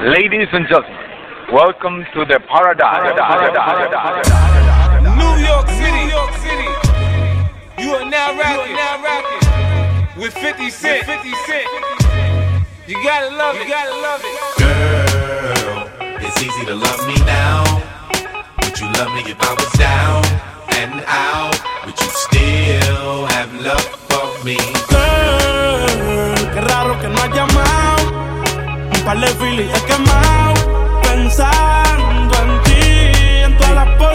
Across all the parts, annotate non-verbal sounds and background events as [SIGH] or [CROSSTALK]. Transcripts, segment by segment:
Ladies and gentlemen, welcome to the paradise. New York City, New York City. You are now rocking, now rocking with 50 Cent. 50 Cent. You gotta love it, you gotta love it. Girl, it's easy to love me now. Would you love me if I was down and out? Would you still have love for me? Girl, qué raro que no has llamado. Par de Philly he quemado. Pensando en ti,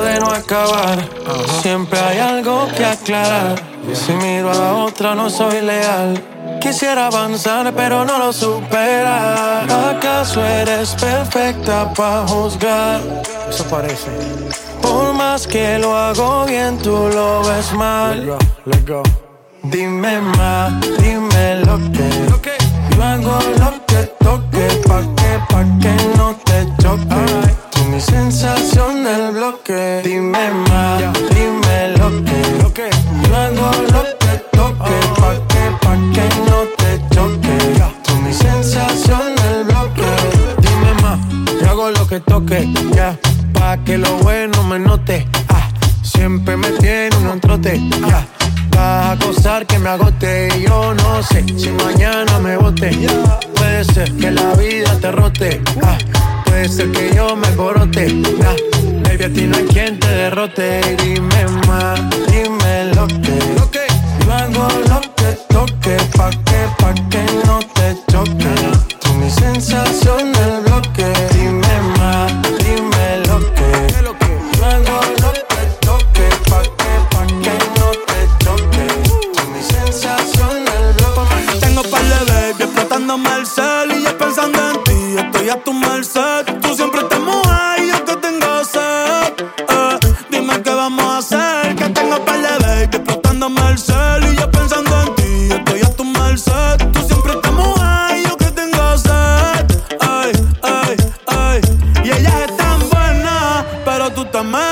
De no acabar. Siempre hay algo que aclarar. Si miro a la otra, no soy leal. Quisiera avanzar, pero no lo supera. ¿Acaso eres perfecta para juzgar? Eso parece. Por más que lo hago bien, tú lo ves mal. let's go. Dime más, dime lo que. Yo hago lo que toque, pa' que, pa' que no te choque. Mi sensación del bloque. Dime más, dime lo que. Yo hago lo que toque, pa' que, pa' que no te choque. Tú mi sensación del bloque. Dime más, yo hago lo que toque, ya. Pa' que lo bueno me note, ah. Siempre me tiene un trote. Vas a acosar que me agote yo no sé si mañana me bote. Puede ser que la vida te rote, ah, puede ser que yo me corote. ah. Baby, a ti no hay quien te derrote. Dime más, dime lo que. Yo hago lo que toque, pa' pero tú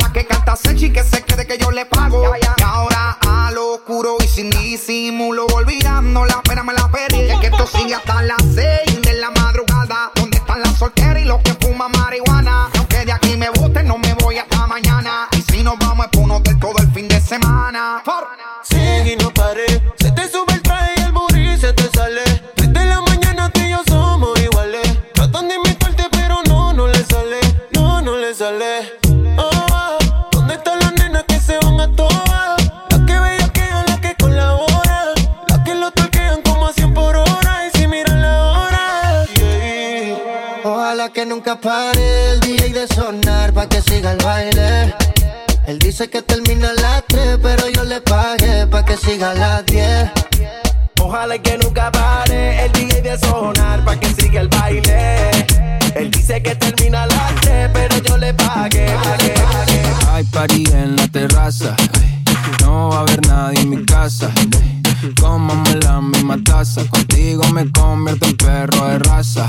La que canta sexy que se quede que yo le pago. Y ahora a lo oscuro y sin disimulo, olvidando la pena me la pedí. Que esto sigue hasta las 6 Ojalá que nunca pare el DJ de sonar pa' que siga el baile. Él dice que termina a las 3, pero yo le pagué pa' que siga a las 10. Ojalá que nunca pare el DJ de sonar pa' que siga el baile. Él dice que termina a las 3, pero yo le pagué, pagué, pagué. Hay party en la terraza. No va a haber nadie en mi casa. Cómame la misma taza. Contigo me convierto en perro de raza.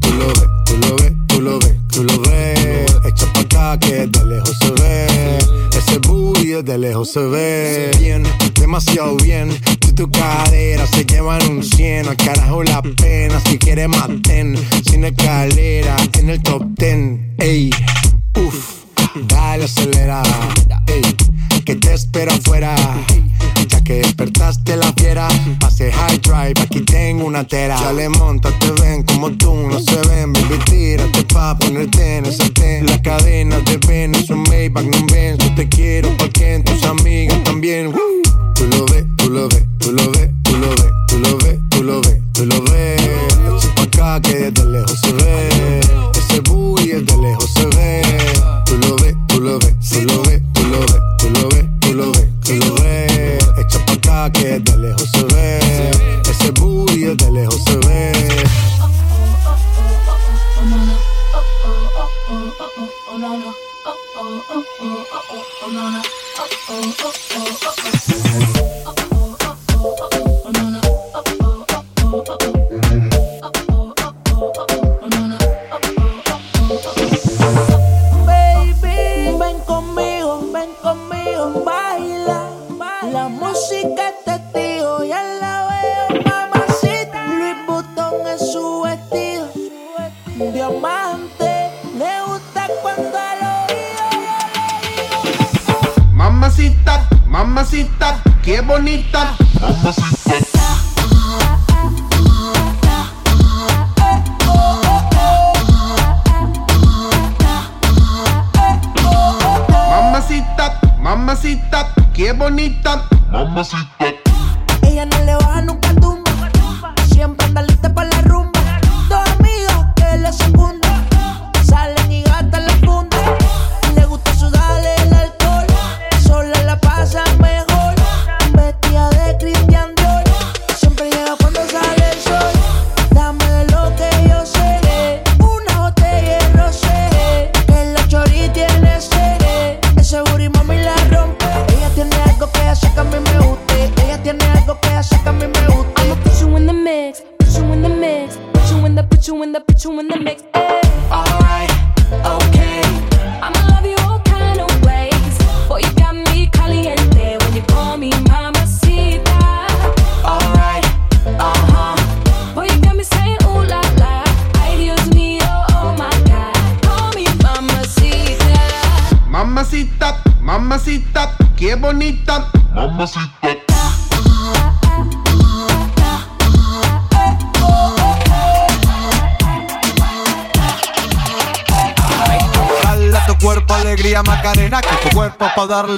se ve. Bien, demasiado bien. Si tu cadera se llevan un 100, al carajo la pena. Si quieres maten, sin escalera, en el top 10. Ey, uff, dale acelera. Ey, que te espero afuera. Ya que despertaste la fiera, pase high drive, aquí tengo una tera. Ya le monta, te ven como tú, no se ven, baby, tírate pa' ponerte en el sartén. La cadena de ven, es un Maybach, no ven, yo te quiero porque tus amigas también. Tú lo ves, tú lo ves, tú lo ves, tú lo ves, tú lo ves, tú lo ves, tú lo ves. Pa' acá que desde lejos se ve. Ese booty desde lejos se ve. Tú lo ves, tú lo ves, tú lo ves, lo ves, tú lo ves, tú lo ves. Echa pa' acá que desde lejos se ve. Ese booty desde lejos se ve. Mamacita, qué bonita. Mamacita,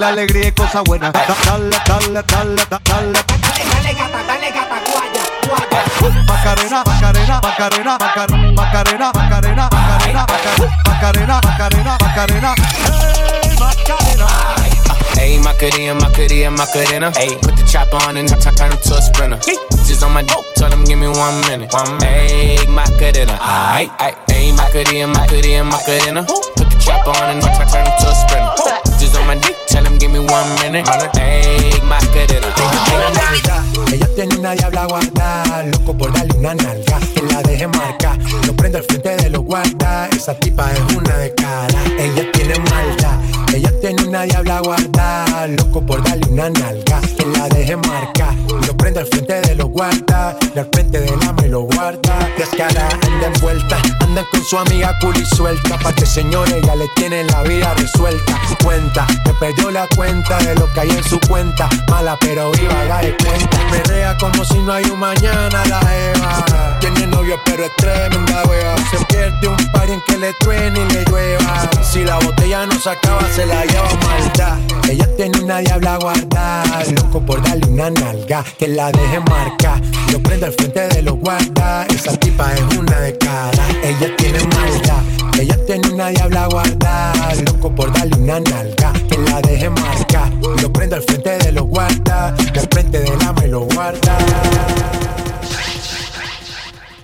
pa' darle alegría y cosa buena. Da- Dale, dale, dale, da- dale. Dale gata, dale gata, guaya, guaya. Pa' Macarena, Macarena, Macarena, Macarena, Macarena, Macarena, Macarena, Macarena, Macarena, Macarena. Hey, Macarena. Ayy, Macarena, Macarena, Macarena. Ayy, put the chopper on and t- turn him to a sprinter. Just on my dope, tell him give me one minute. One Ayy, Macarena. Aight, aight. Ayy, Macarena, Macarena, Macarena. Put the chopper on and t- turn him to a sprinter. Just on my dick, tell him give me one minute. Ayy, Macarena. Ella tiene una diabla guarda, loco por darle una nalga, que la deje marca. Lo prende al frente de los guarda, esa tipa es una de cara. Ella tiene maldad, ella tiene una diabla guarda, loco por darle una nalga, que la deje marca. Lo prende al frente de los guarda, y al frente de la me lo guarda. Descara, anda envuelta, anda con su amiga cool suelta, pa' que señores ya le tienen la vida resuelta. Cuenta, me perdió la cuenta de lo que hay en su cuenta, mala pero viva, haga de cuenta. Perrea como si no hay un mañana la Eva. Tiene novio pero es tremenda wea. Se pierde un par en que le truene y le llueva. Si la botella no se acaba, se la lleva maldad. Ella tiene una diabla guarda, loco por darle una nalga, que la deje marca. Lo prende al frente de los guarda, esa tipa es una de cara. Ella tiene maldad, ella tiene una diabla guarda, loco por darle una nalga, que la deje marca. Lo prende al frente de los guarda, y al frente de la me lo guarda.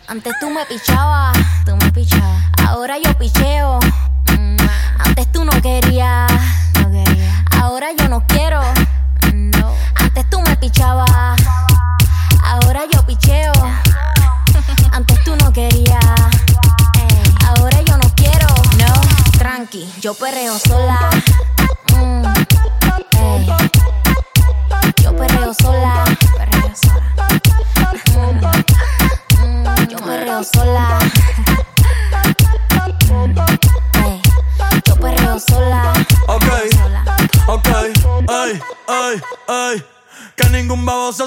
Antes tú me pichabas, tú me pichabas. Ahora yo picheo. Mm, Antes tú no querías, quería. Ahora yo no quiero. No. Antes tú me pichabas. Ahora yo picheo. Antes tú no querías. Ey, Ahora yo no quiero. No, tranqui, yo perreo sola.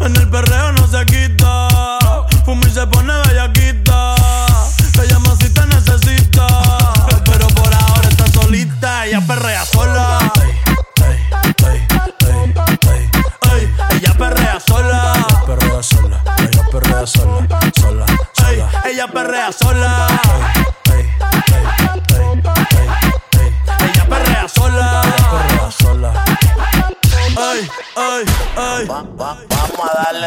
En el perreo no se quita. Fuma y se pone bellaquita. Te llama si te necesita. Pero por ahora está solita. Ella perrea sola. Ey, ella perrea sola. Perrea sola, ella perrea sola, sola, Ey, ella perrea sola.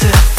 to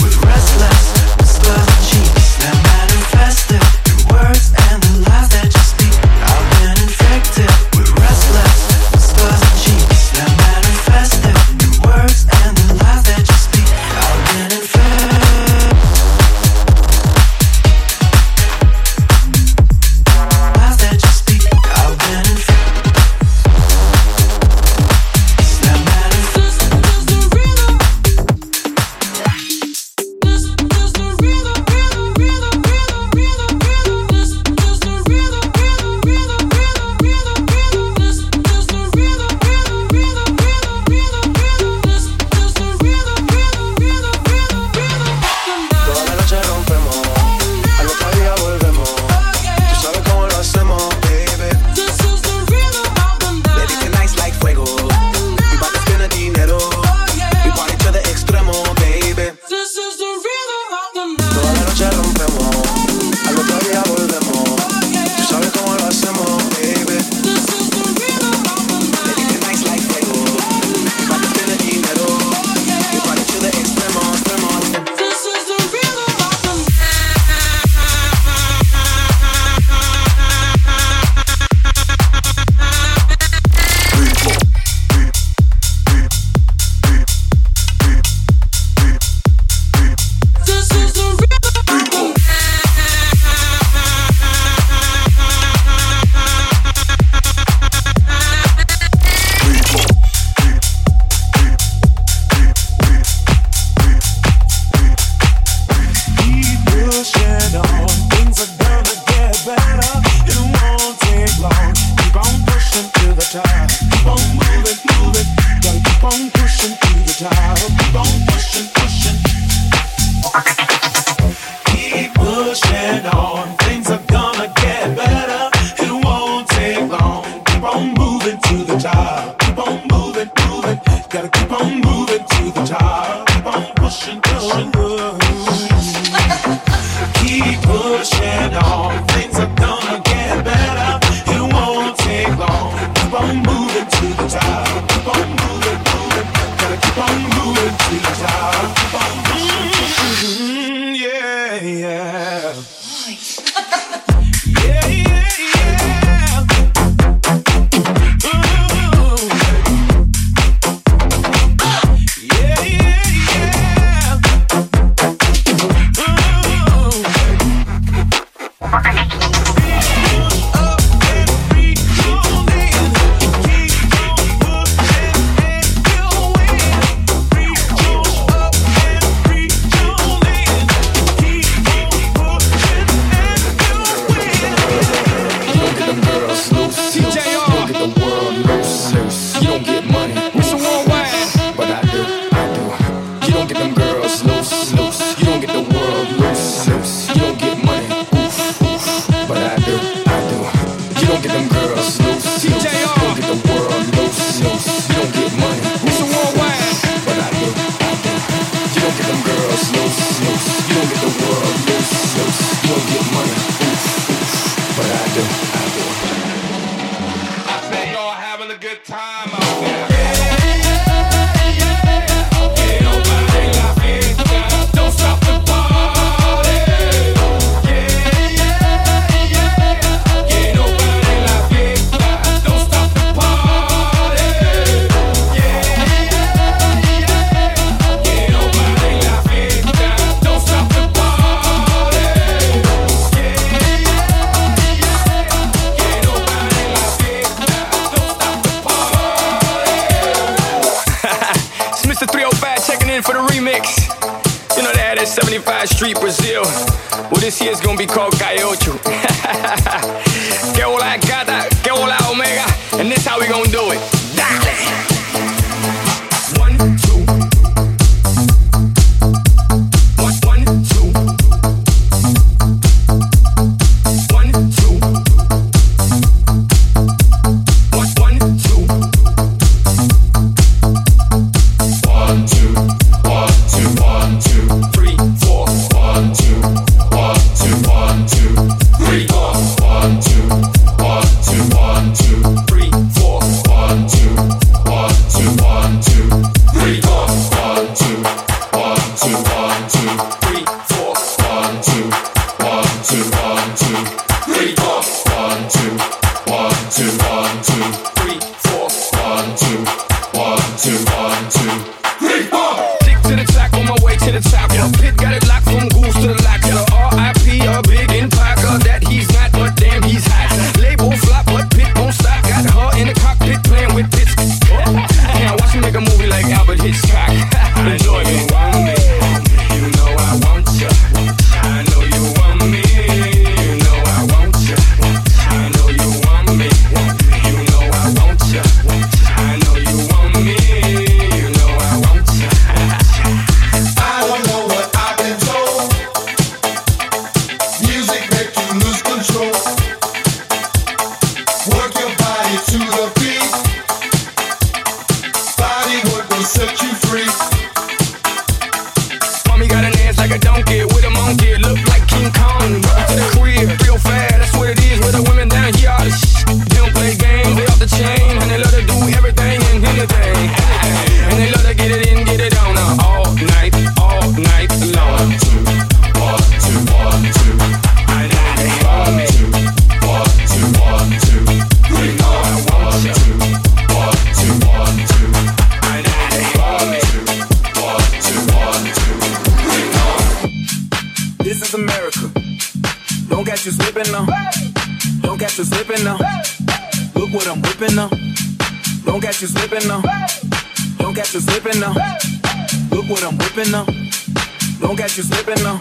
Don't catch you slipping now.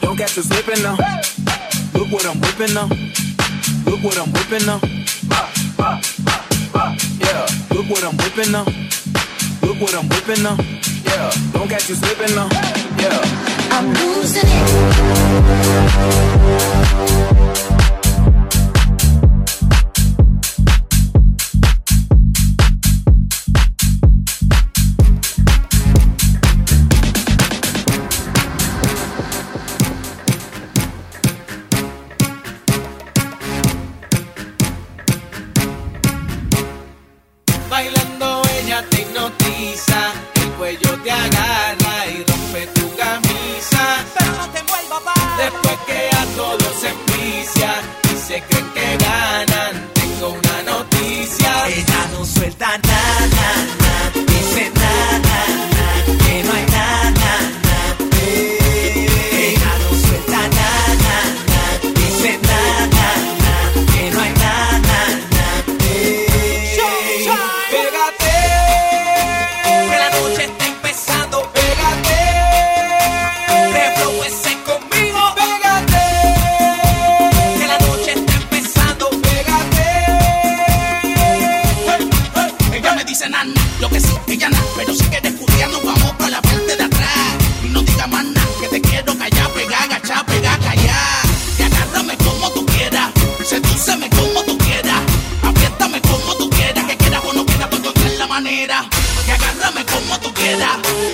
Don't catch you slipping now. Look what I'm whipping now. Look what I'm whipping now. Yeah. Look what I'm whipping now. Look what I'm whipping now. Yeah. Don't catch you slipping now. Yeah. I'm losing it.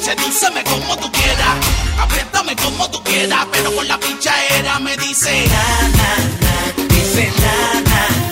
Sedúceme como tú quieras. Apriétame como tú quieras. Pero con la pincha era me dice. Na, na, na. Dice na, na.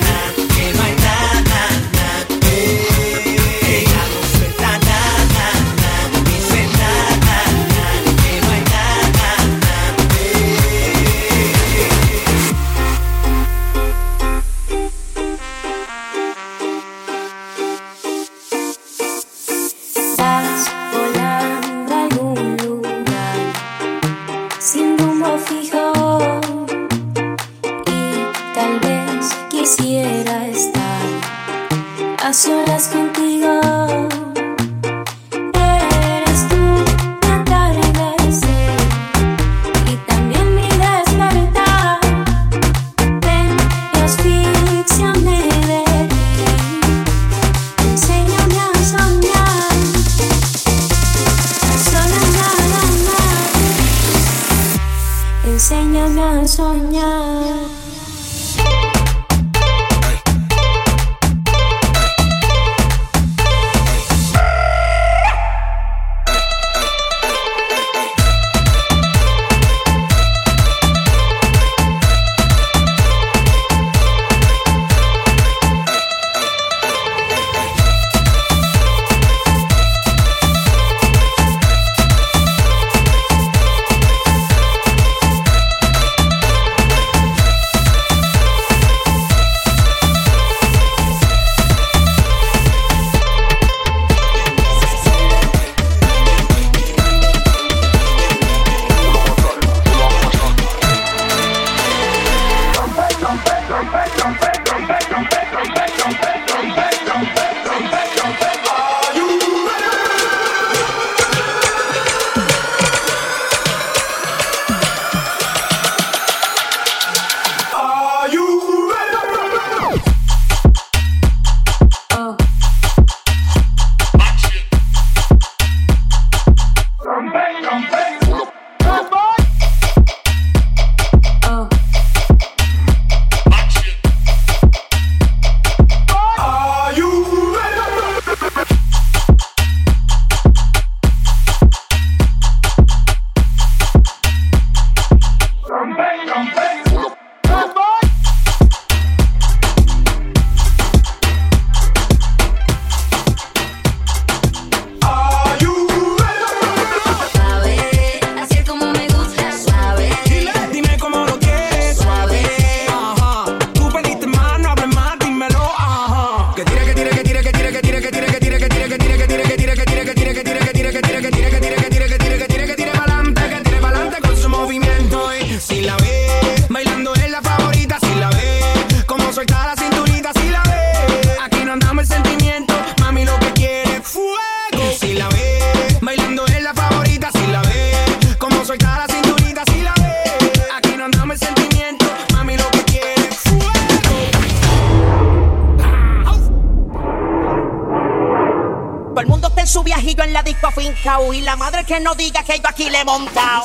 Y la madre que no diga que yo aquí le he montado.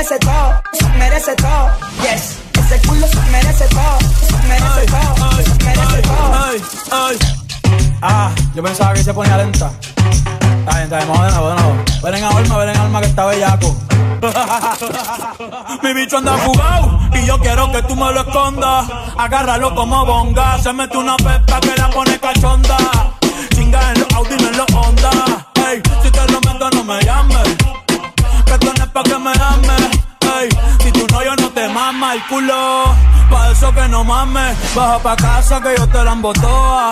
Merece todo, se merece todo. Yes. Ese culo se merece todo, se merece todo, se merece todo. Ah, yo pensaba que se ponía lenta. Está bien, está bien, vamos de nuevo, de nuevo. Ven en alma, ven en alma que está bellaco. [LAUGHS] Mi bicho anda jugado y yo quiero que tú me lo escondas. Agárralo como bonga. Se mete una pepa que la pone cachonda. Chinga en los Audi, no en los Honda. Ey, si te lo meto, no me llames. el culo. Pa' eso que no mames, baja pa' casa que yo te la embotoa.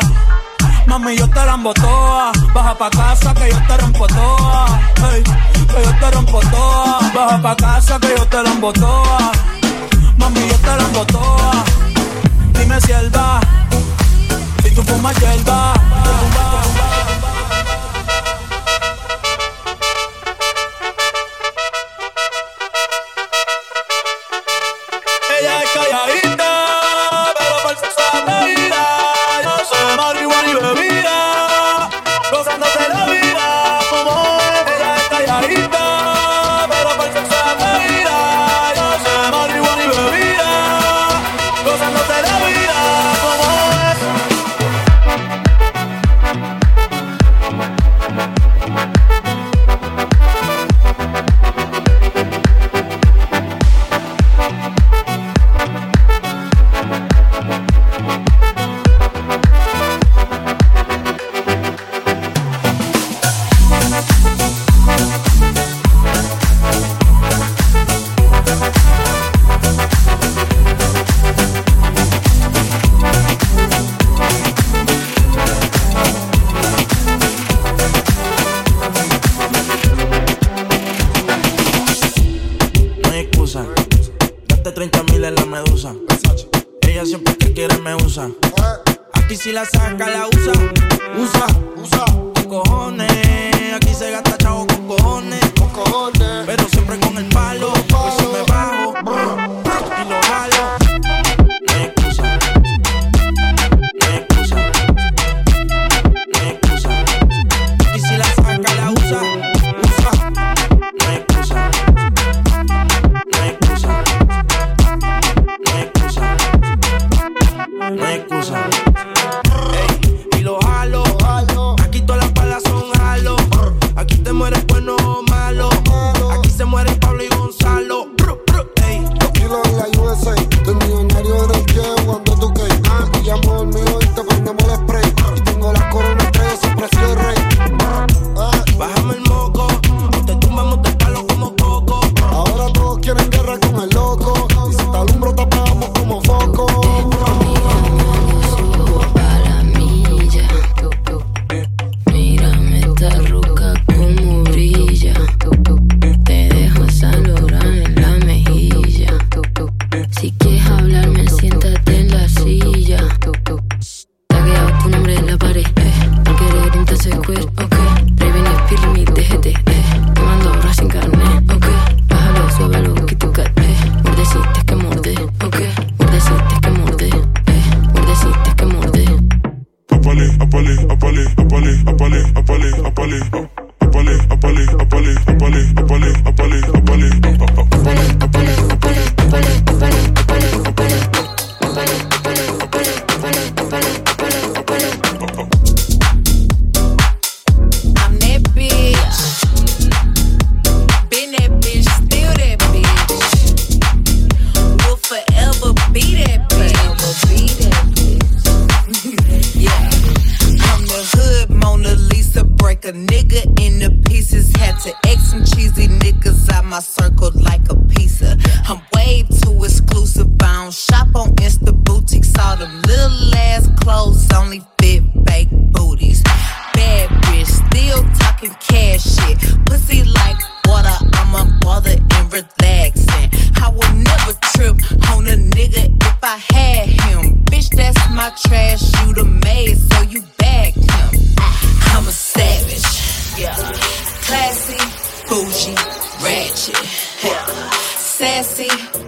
Mami, yo te la embotoa. Baja pa' casa que yo te rompo toa. Que yo te rompo toa. Baja pa' casa que yo te la embotoa. Mami, yo te la embotoa. Dime si él va, si tú fumas yerba. Tú fumas. calladito.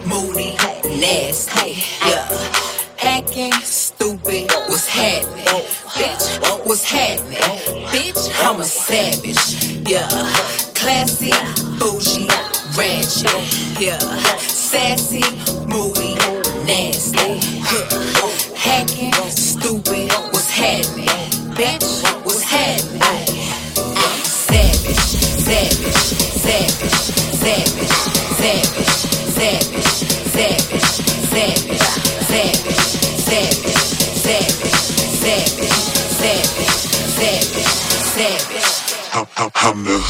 moody, nasty, yeah. Acting stupid, what's happening? Bitch, what's happening? Bitch, I'm a savage, yeah. Classy, bougie, ratchet, yeah. Sassy, moody, nasty, yeah. Hacking, stupid. I'm the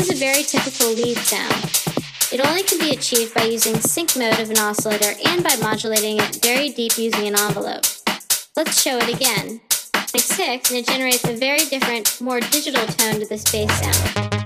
is a very typical lead sound. It only can be achieved by using sync mode of an oscillator and by modulating it very deep using an envelope. Let's show it again. Click 6 and it generates a very different, more digital tone to this bass sound.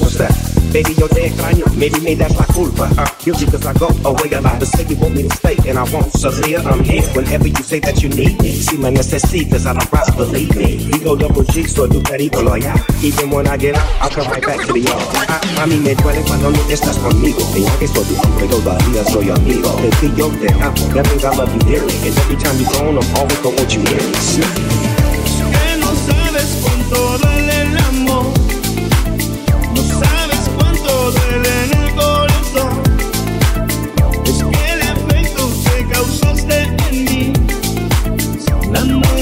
What's that? Baby, yo te extraño. Maybe me, that's my culpa. Uh, guilty cause I go away a lot. But say you want me to stay, and I won't. So here I'm here. Whenever you say that you need me. See my necesitas, I don't rock, believe me. We go double G, so do perito allá. Even when I get out, I'll come right back to the yard. A, a mí me duele cuando no estás conmigo. Mira que soy tu hombre, todavía soy amigo. Baby, yo te amo. That means I love you dearly. And every time you gone, I'm always gonna want you near me. Que no sabes cuánto La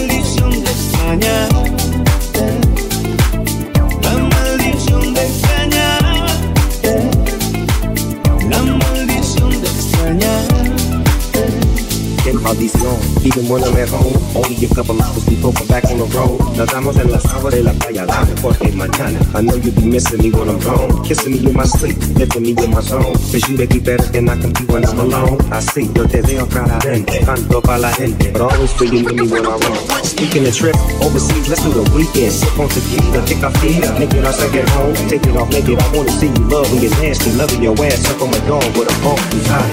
Even when I'm at home Only a couple hours before I'm back on the road Nos damos en la agua de la playa Dame porque mañana. I know you'll be missing me when I'm gone. Kissing me in my sleep, lifting me in my zone. Cause you make me better than I can be when I'm alone. I see, yo te veo claramente Canto pa' la gente But always feel you with me when I roam Speaking of trip, overseas, let's do the weekend. Sip on tequila, kick our feet Make it our second home. Take it off, naked, I wanna see you love when you're nasty Loving your ass, suck on my dog with a bump inside.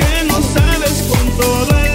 Que no sabes